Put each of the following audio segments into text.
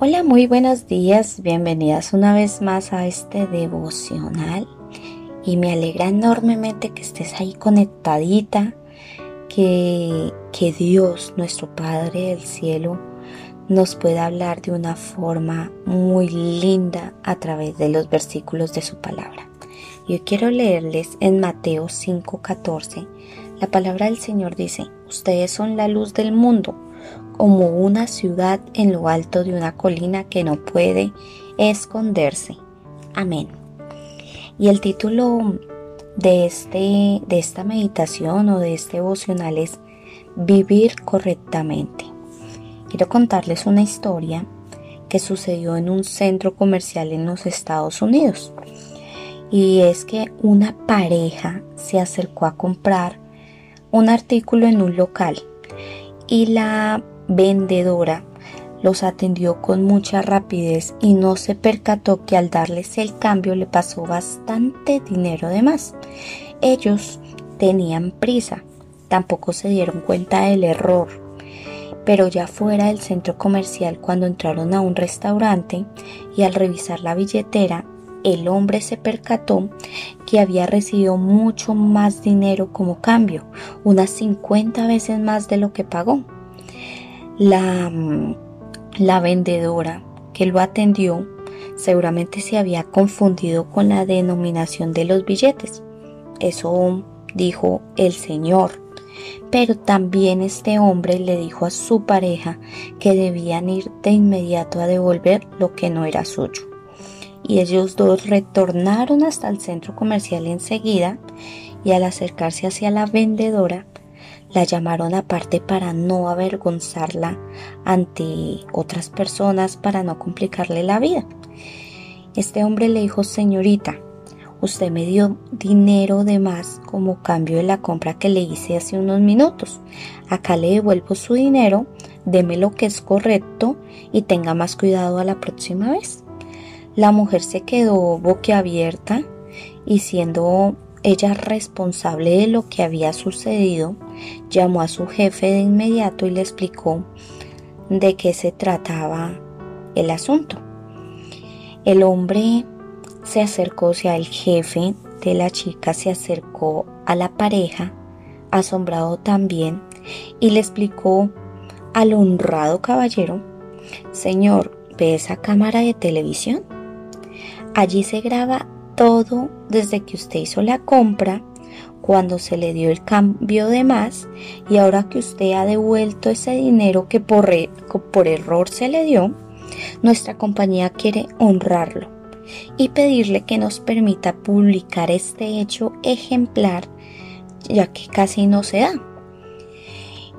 Hola, muy buenos días, bienvenidas una vez más a este devocional y me alegra enormemente que estés ahí conectadita, que, que Dios, nuestro Padre del Cielo, nos pueda hablar de una forma muy linda a través de los versículos de su palabra. Yo quiero leerles en Mateo 5:14. La palabra del Señor dice, ustedes son la luz del mundo como una ciudad en lo alto de una colina que no puede esconderse. Amén. Y el título de, este, de esta meditación o de este devocional es Vivir correctamente. Quiero contarles una historia que sucedió en un centro comercial en los Estados Unidos. Y es que una pareja se acercó a comprar un artículo en un local y la vendedora los atendió con mucha rapidez y no se percató que al darles el cambio le pasó bastante dinero de más. Ellos tenían prisa, tampoco se dieron cuenta del error. Pero ya fuera del centro comercial cuando entraron a un restaurante y al revisar la billetera, el hombre se percató que había recibido mucho más dinero como cambio, unas 50 veces más de lo que pagó. La, la vendedora que lo atendió seguramente se había confundido con la denominación de los billetes. Eso dijo el Señor. Pero también este hombre le dijo a su pareja que debían ir de inmediato a devolver lo que no era suyo. Y ellos dos retornaron hasta el centro comercial enseguida y al acercarse hacia la vendedora la llamaron aparte para no avergonzarla ante otras personas, para no complicarle la vida. Este hombre le dijo, señorita, usted me dio dinero de más como cambio de la compra que le hice hace unos minutos. Acá le devuelvo su dinero, deme lo que es correcto y tenga más cuidado a la próxima vez. La mujer se quedó boquiabierta y siendo ella responsable de lo que había sucedido, llamó a su jefe de inmediato y le explicó de qué se trataba el asunto. El hombre se acercó, o sea, el jefe de la chica se acercó a la pareja, asombrado también, y le explicó al honrado caballero, Señor, ¿ve esa cámara de televisión? Allí se graba todo desde que usted hizo la compra, cuando se le dio el cambio de más y ahora que usted ha devuelto ese dinero que por, por error se le dio, nuestra compañía quiere honrarlo y pedirle que nos permita publicar este hecho ejemplar ya que casi no se da.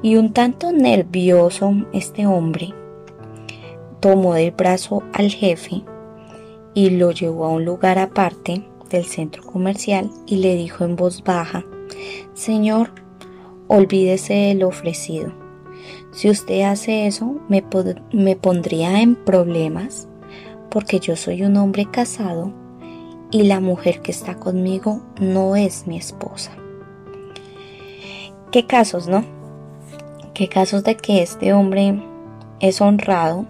Y un tanto nervioso este hombre tomó del brazo al jefe y lo llevó a un lugar aparte del centro comercial y le dijo en voz baja, Señor, olvídese de lo ofrecido. Si usted hace eso, me, me pondría en problemas porque yo soy un hombre casado y la mujer que está conmigo no es mi esposa. ¿Qué casos, no? ¿Qué casos de que este hombre es honrado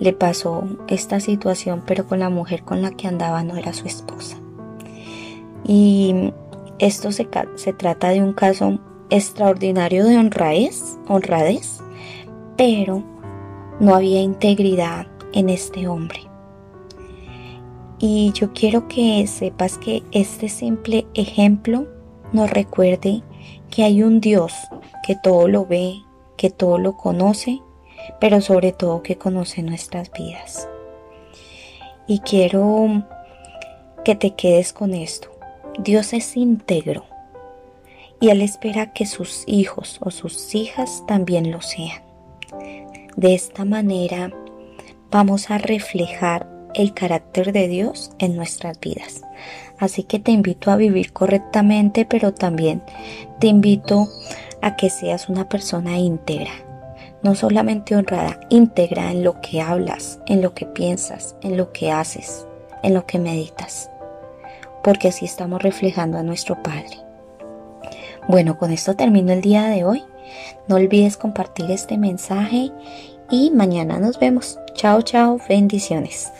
le pasó esta situación, pero con la mujer con la que andaba no era su esposa. Y esto se, trata de un caso extraordinario de honradez, honradez, pero no había integridad en este hombre. Y yo quiero que sepas que este simple ejemplo nos recuerde que hay un Dios que todo lo ve, que todo lo conoce pero sobre todo que conoce nuestras vidas. Y quiero que te quedes con esto. Dios es íntegro y Él espera que sus hijos o sus hijas también lo sean. De esta manera vamos a reflejar el carácter de Dios en nuestras vidas. Así que te invito a vivir correctamente, pero también te invito a que seas una persona íntegra, no solamente honrada, íntegra en lo que hablas, en lo que piensas, en lo que haces, en lo que meditas, porque así estamos reflejando a nuestro Padre. Bueno, con esto termino el día de hoy. No olvides compartir este mensaje y mañana nos vemos. Chao, chao, bendiciones.